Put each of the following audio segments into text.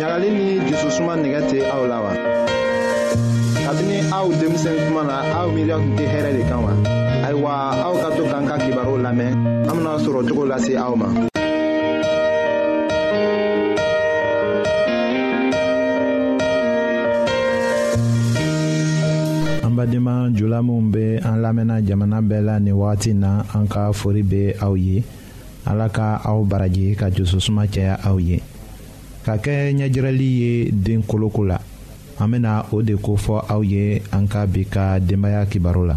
ɲagali ni jususuma nɛgɛ tɛ aw la wa kabini aw denmisɛn kuma na aw miiriya tun tɛ hɛrɛ de kan wa ayiwa aw ka to k'an ka kibaru lamɛn an bena sɔrɔ cogo lase aw ma badenma jula minw be an lamɛnna jamana bɛɛ la ni wagati na an ka fori be aw ye ala ka aw baraji ka jusosuma caya aw ye ka kɛ ɲɛjirali ye den koloko la an bena o de kofɔ aw ye an ka bi ka denbaya kibaru la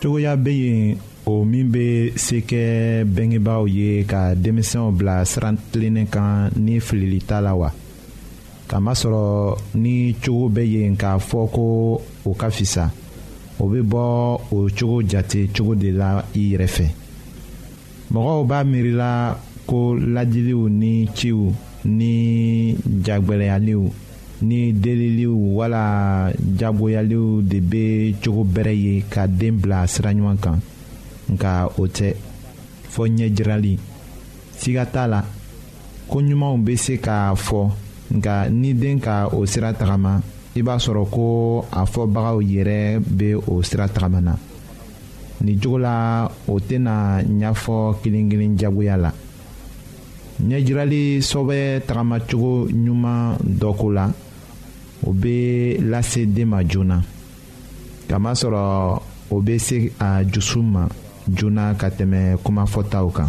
cogoya bɛ yen o min bɛ se kɛ bɛngebaaw ye ka denmisɛnw bila siran tilennen kan ni filili t'a la wa kamasɔrɔ ni cogo bɛ yen k'a fɔ ko o ka fisa o bɛ bɔ o cogo jate cogo de la i yɛrɛ fɛ mɔgɔw b'a miirila ko lajiliw ni ciw ni jagbɛlɛyaliw ni deliliw wala jagoyaliw de bɛ cogo bɛrɛ ye ka den bila sira ɲuman kan nka o tɛ fɔ ɲɛjirali siga t'a la ko ɲumanw bɛ se k'a fɔ nka ni den ka o sira tagama i b'a sɔrɔ ko a fɔbagaw yɛrɛ bɛ o sira tagama na. nin cogo la o tɛna ɲɛfɔ kelen-kelen jagoya la ɲɛjirali sɔbɛ tagamacogo ɲuman dɔ ko la o bɛ lase den ma joona kamasɔrɔ o bɛ se a dusu ma joona ka tɛmɛ kumafɔtaw kan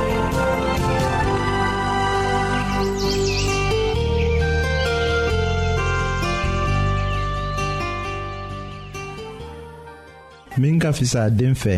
min ka fisa den fɛ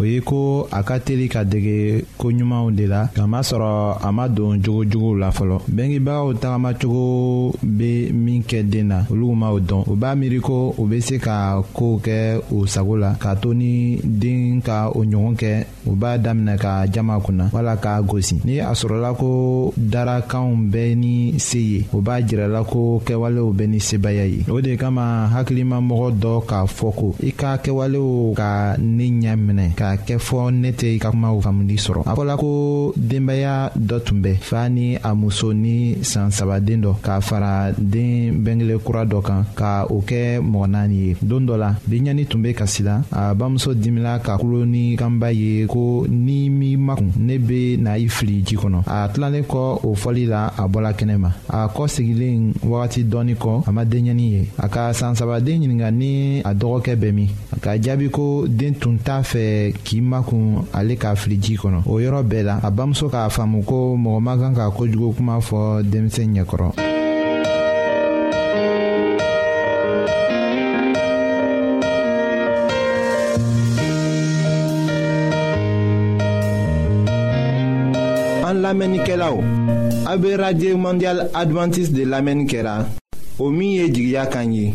o ye ko a ka teli ka dege ko ɲumanw de la kamasɔrɔ a ma don jogo juguw la fɔlɔ bɛngebagaw tagamacogo bɛ min kɛ den na olu ma o dɔn u b'a miiri ko u bɛ se ka kow kɛ u sago la k'a to ni den ka o ɲɔgɔn kɛ u b'a daminɛ ka jama kunna wala k'a gosi ni a sɔrɔla ko darakanw bɛɛ ni se ye o b'a jirala ko kɛwalew bɛ ni sebaya ye o de kama hakilimamɔgɔ dɔ k'a fɔ ko i ka kɛwalew ka ne ɲɛ minɛ k'a kɛ fɔ ne tɛ i ka kumaw faamuli sɔrɔ a fɔla ko denbaya dɔ tun bɛ fa ni a muso ni san saba den dɔ k'a fara den bɛnkelen kura dɔ kan ka o kɛ mɔgɔ naani ye don dɔ la benyani tun bɛ kasi la a bamuso dimina ka kulo ni kanba ye ko ni m'i makun ne bɛ na i fili ji kɔnɔ a tilalen kɔ o fɔli la a bɔla kɛnɛ ma a kɔ sigilen wagati dɔɔni kɔ a ma denɲɛni ye a ka san saba den ɲininka ni a dɔgɔkɛ bɛ min ka jaabi ko den tun t'a fɛ k'i makun ale k'a fili ji kɔnɔ o yɔrɔ bɛɛ la a bamuso k'a faamu ko mɔgɔ man kan ka kojugu kuma fɔ denmisɛn ɲɛkɔrɔ an lamɛnnikɛlaw a bɛ radio mondial adventiste de lamɛnni kɛra o min ye jigiya kan ye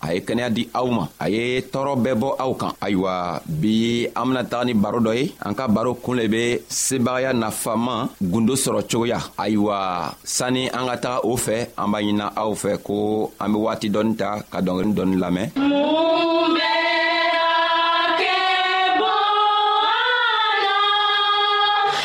a ye kɛnɛya di aw ma a ye tɔɔrɔ bɛɛ bɔ aw kan ayiwa bi an bena taga ni baro dɔ ye an ka baro kun le be sebagaya nafaman gundo sɔrɔ cogoya ayiwa sanni an ka taga o fɛ an b'a ɲinina aw fɛ ko an be waati dɔɔni ta ka dɔngeri dɔɔni lamɛn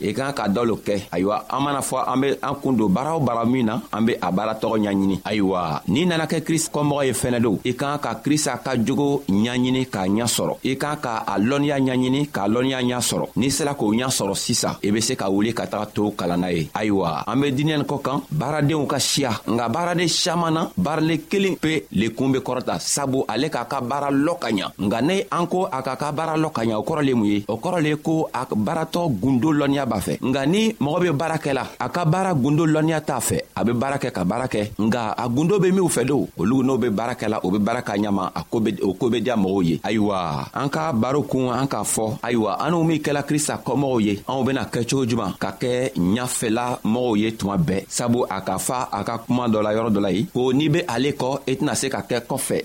i kan ka dɔ lo kɛ ayiwa an mana fɔ an be an kun don baara o baara min na an be a baara tɔgɔ ɲaɲini ayiwa n'i nana kɛ krist kɔmɔgɔ ye fɛnɛ don i kan ka krista ka jogo ɲaɲini k'a ɲa sɔrɔ i kan ka a lɔnniya ɲaɲini k'a lɔnniya ɲa sɔrɔ n'i sera k'o ɲa sɔrɔ sisan i be se ka wuli ka taga to kalan na ye ayiwa an be diniyɛni kɔ kan baaradenw ka siya nka baaraden siaman na baarale kelen pe le kun be kɔrɔta sabu ale k'a ka baara lɔ ka ɲa nka ne an ko a ka ka baara lɔ ka ɲa o kɔrɔ le mun ye o kɔrɔ le ko a baaratɔ gundo lɔnniya b'a fɛ nka ni mɔgɔ be baara kɛ la a ka baara gundo lɔnniya t'a fɛ a be baara kɛ ka baara kɛ nka a gundo be minw fɛ do olu n'o be baara kɛ la o be baara ka ɲama a ko be o ko be diya mɔgɔw ye ayiwa an ka baro kun an k'a fɔ ayiwa anw min kɛla krista kɔmɔgɔw ye anw bena kɛ cogo juman ka kɛ ɲafɛla mɔgɔw ye tuma bɛɛ sabu a ka fa a ka kuma dɔ la yɔrɔ dɔ la ye ko n'i be ale kɔ i tɛna se ka kɛ kɔfɛ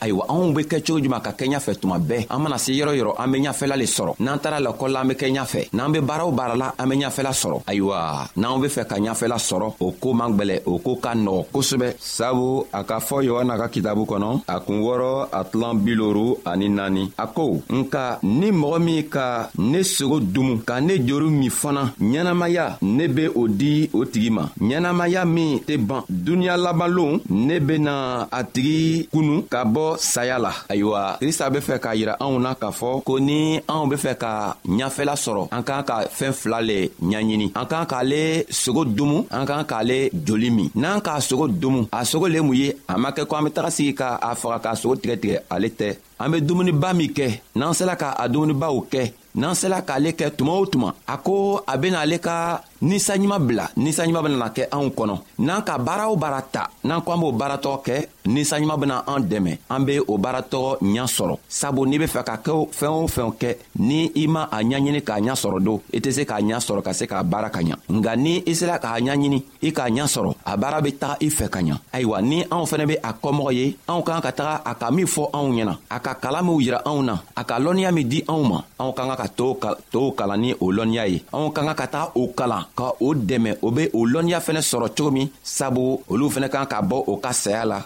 ayiwa anw be kɛ cogo juman ka kɛɲa fɛ tuma bɛɛ an mana se yɔrɔ yɔrɔ an be ɲafɛla le sɔrɔ n'an tara lakɔl la an be kɛ ɲafɛ n'an be baara o baara la an be ɲafɛla sɔrɔ ayiwa n'anw be fɛ ka ɲafɛla sɔrɔ o koo man gwɛlɛ o ko ka nɔgɔ kosɛbɛ sabu a k'a fɔ yohana ka kitabu kɔnɔ a kun wɔrɔ a tilan biloru ani naani a ko nka ni mɔgɔ min ka ne sogo dumu ka ne joru min fana ɲɛnamaya ne be o di o tigi ma ɲɛnamaya min tɛ ban duniɲa labanlon ne bena a tigi kunu ka bɔ saya la ayiwa krista be fɛ k'a yira anw na k'a fɔ ko ni anw be fɛ ka ɲafɛla sɔrɔ an k'an ka fɛɛn fila le ɲaɲini an k'an k'ale sogo dumu an k'an k'ale joli min n'an k'a sogo dumu a sogo le mun ye a ma kɛ ko an be taga sigi ka a faga k'a sogo tigɛ tigɛ ale tɛ an be dumuniba min kɛ n'an sela ka a dumunibaw kɛ n'an sela k'ale kɛ tuma o tuma a ko a bena ale ka ninsanɲuman bila ninsanɲuman benana kɛ anw kɔnɔ n'an ka baara o baara ta n'an ko an b'o baaratɔgɔ kɛ ninsanɲuman bena an dɛmɛ an be o baaratɔgɔ ɲa sɔrɔ sabu n'i be fɛ ka kɛ fɛɛn o fɛnw kɛ ni i ma a ɲaɲini k'a ɲa sɔrɔ don i tɛ se k'a ɲa sɔrɔ ka se k'a baara ka ɲa nka ni i sera k'a ɲaɲini i k'a ɲa sɔrɔ a baara be taga i fɛ ka ɲa ayiwa ni anw fɛnɛ be a kɔmɔgɔ ye anw k'an ka taga a ka min fɔ anw ɲɛna a ka kala minw yira anw na a ka lɔnniya min di anw ma anw ka ka ka tow ka tow kalan ni o lɔnniya ye anw ka ka ka taga o kalan ka o dɛmɛ o be o lɔnniya fɛnɛ sɔrɔ cogo min sabu olu fɛnɛ kan ka bɔ o ka saya la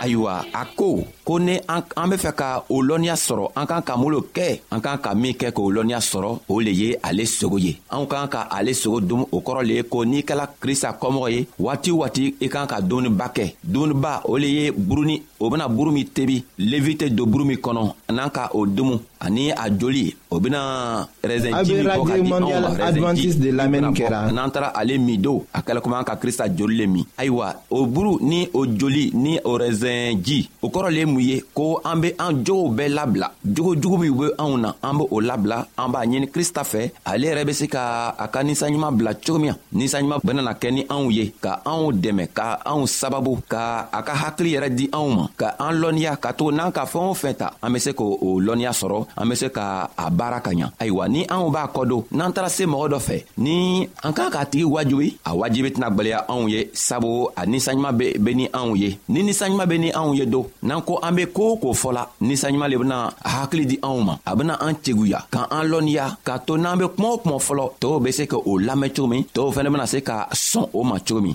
ayiwa a ko ko ni an an be fɛ ka o lɔnniya sɔrɔ an kan ka mun lo kɛ an kan ka min kɛ k'o lɔnniya sɔrɔ o le ye ale sogo ye anw kan ka ale sogo dun o kɔrɔ le ye ko n'i kɛla krista kɔmɔgɔ ye waati waati i kan ka dumuniba kɛ dumuniba o le ye buruni o bena buru min tebi levi tɛ don buru min kɔnɔ n'an ka o dumu ani a joli o bɛna raisin ji min bɔ ka di anw ma raisin ji de lamɛnni kɛra n'an taara ale min don a kɛla komi an ka krista joli le min ayiwa o buru ni o joli ni o raisin ji o kɔrɔ le ye mun ye ko an be an jogow bɛɛ labila jogo jugu minw be anw na an be o labila an b'a ɲini krista fɛ ale yɛrɛ be se ka a ka ninsanɲuman bila cogo min ninsanɲuman bɛna kɛ ni anw ye ka anw dɛmɛ ka anw sababu ka a ka hakili yɛrɛ di anw ma ka an lɔnniya ka to n'an ka fɛɛn o fɛn ta an be se k'o o lɔnniya sɔrɔ an be se ka a baara ka ɲa ayiwa ni anw b'a kɔdon n'an taara se mɔgɔ dɔ fɛ ni an k'a k'a tigi wajibi a wajibi tɛna gwɛlɛya anw ye sabu a ninsanɲuman be ni anw ye ni ninsanɲuman be ni anw ye don n'an ko an be koo k'o fɔla ninsanɲuman le bena hakili di anw ma a bena an teguya ka an lɔnniya k'a to n'an be kuma o kuma fɔlɔ tɔɔw be se ka o lamɛn cogo min tɔɔw fɛnɛ bena se ka sɔn o ma cogo min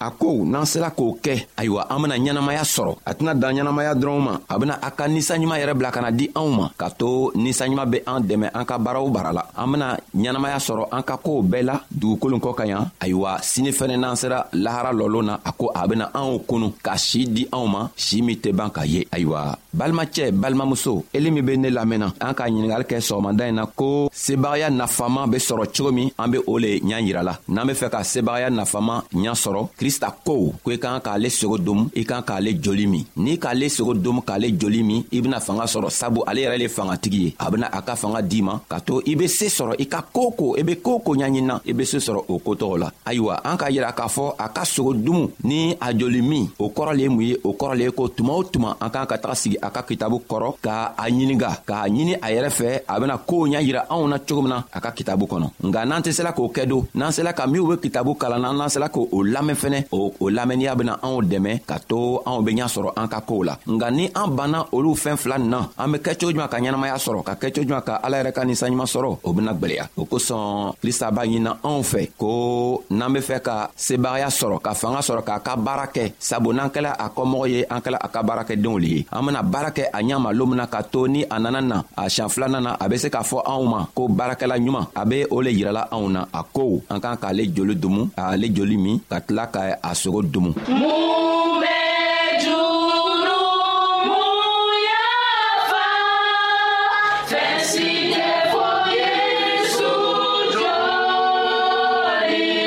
a kow n'an sela k'o kɛ ayiwa an bena ɲɛnamaya sɔrɔ a tɛna dan ɲɛnamaya dɔrɔnw ma a bena a ka ninsanɲuman yɛrɛ bila ka na di anw ma k'a to ninsanɲuman be an dɛmɛ an ka baaraw bara la an bena ɲɛnamaya sɔrɔ an ka koow bɛɛ la dugukolon kɔ ka yan ayiwa sini fɛnɛ n'an sera lahara lɔlon na a ko a bena anw kunu ka sii di anw ma sii min tɛ ban ka ye ayiwa balimacɛ balimamuso eli min be ne lamɛnna an ka ɲiningari kɛ sɔgɔmada ɲi na ko sebagaya nafama be sɔrɔ cogo min an be o le ɲan yirala n'an be fɛ ka sebagaya nafama ɲa sɔrɔ krista ko ko i kan k'ale sogo domu i kan k'ale joli min n'i k'ale sogo domu k'ale joli min i bena fanga sɔrɔ sabu ale yɛrɛ le fangatigi ye a bena a ka fanga d'i ma ka to i be see sɔrɔ i ka koo ko i be koo ko ɲaɲinina i be see sɔrɔ o ko tɔgɔ la ayiwa an k'a yira k'a fɔ a ka sogo dumu ni a joli min o kɔrɔ le ye mun ye o kɔrɔ le ye ko tuma o tuma an k'an ka taga sigi a ka kitabu kɔrɔ ka a ɲininga k'a ɲini a yɛrɛ fɛ a bena koow ɲa yira anw na cogo min na a ka kitabu kɔnɔ nka n'an tɛ sela k'o kɛ don n'an sela ka minw be kitabu kalan na n'an sela k'o lamɛn fɛnɛ o o lamɛnniya bena anw dɛmɛ ka to anw be ɲa sɔrɔ an ka koow la nka ni an banna olu fɛɛn fila nin na an be kɛ cogo juman ka ɲɛnamaya sɔrɔ ka kɛ cogo juman ka ala yɛrɛ ka ninsanɲuman sɔrɔ o bena gwɛlɛya o kosɔn krista b'a ɲinina anw fɛ ko n'an be fɛ ka sebaaya sɔrɔ ka fanga sɔrɔ k'a ka baara kɛ sabu n'an kɛla a kɔmɔgɔ ye an kɛla a ka baarakɛdenw le ye an bena baara kɛ a ɲa ma loon min na ka to ni a nana na a siɲan filanan na a be se k'a fɔ anw ma ko baarakɛla ɲuman a be o le yirala anw na a ko an k'an k'ale joli dumu ale joli min ka tila ka a sogo dumu mun be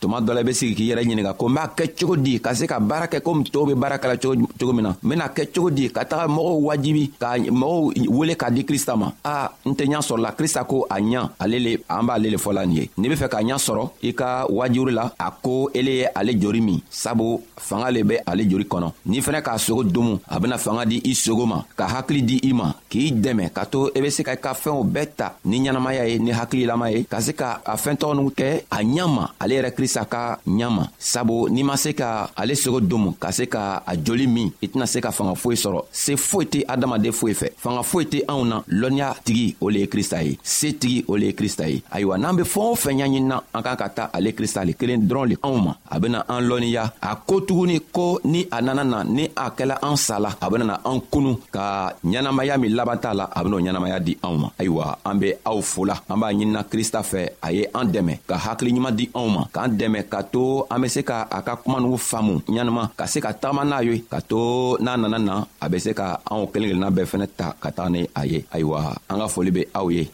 tuma dɔ la i bɛ sigi k'i yɛrɛ ɲininka ko n b'a kɛ cogo di ka se ka baara kɛ komi tɔw bɛ baara kɛla cogo min na n bɛna kɛ cogo di ka taga mɔgɔw wajibi ka mɔgɔw wele k'a di krista ma a n tɛ ɲa sɔrɔla krista ko a ɲa ale le an b'ale le fɔla nin ye n'i be fɛ ka ɲa sɔrɔ i ka wajuri la a ko ele ye ale jori min sabu fanga le bɛ ale joli kɔnɔ n'i fɛnɛ k'a sogo domu a bena fanga di i sogo ma ka hakili di i ma k'i dɛmɛ ka to i e be se ka i ka fɛnw bɛɛ ta ni ɲɛnamaya ye ni hakililama ye ka se ka a fɛntɔgɔninw kɛ a ɲama ale yɛrɛ krista ka ɲama sabu n'i ma se ka ale sogo domu ka se ka a joli min i tɛna se ka fanga foyi sɔrɔ se foyi tɛ adamaden foyi fɛ fanga foyi tɛ anw na lɔnniya tigi o le ye krista ye se tigi o le ye krista ye ayiwa n'an be fɛɛn o fɛn ɲaɲinina an kan ka ta ale krista le kelen dɔrɔn le anw ma a bena an lɔnniya a ko tuguni ko ni a nana na ni a kɛla an sa la a benana an kunu ka ɲɛnamaya min laban t'a la a ben'o ɲɛnamaya di anw ma ayiwa an be aw fola an b'a ɲinina krista fɛ a ye an dɛmɛ ka hakiliɲuman di anw ma k'an dɛmɛ ka to an be se ka a ka kumanugu faamu ɲanama ka se ka tagama n'a ye ka to n'a nana na a bɛ se ka anw kelen kelenna bɛɛ fɛnɛ ta ka taga ni a ye ayiwa an ka foli be aw ye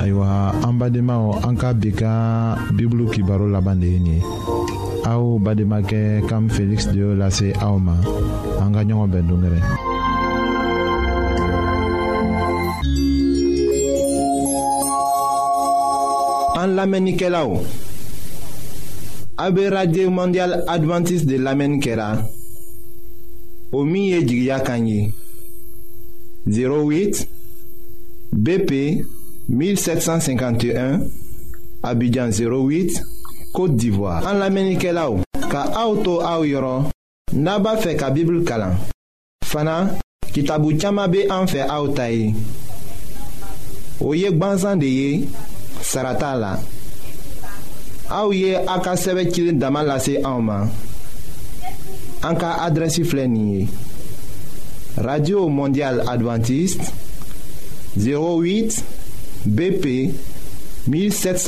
ayiwa an badenmaw an ka bi ka bibulu kibaro laban de ye nin ye aw bademakɛ kam feliksi de y'o lase aw ma an ka ɲɔgɔn bɛn dongɛrɛ an lamɛnnikɛlaw a be radio mondial adventiste de lamɛnni kɛra o min ye jigiya kan ye 08 BP 1751 Abidjan 08 Côte d'Ivoire. En l'Amérique là ka auto au yoro. Naba fait ka Bible kalan. Fana kitabu chama be en fait au taille. Oye gbanzan de ye sarata la. Au ye aka sebe kili dama lase en ma. Anka adresi fleni Radio Mondiale Adventiste 08 BP 1700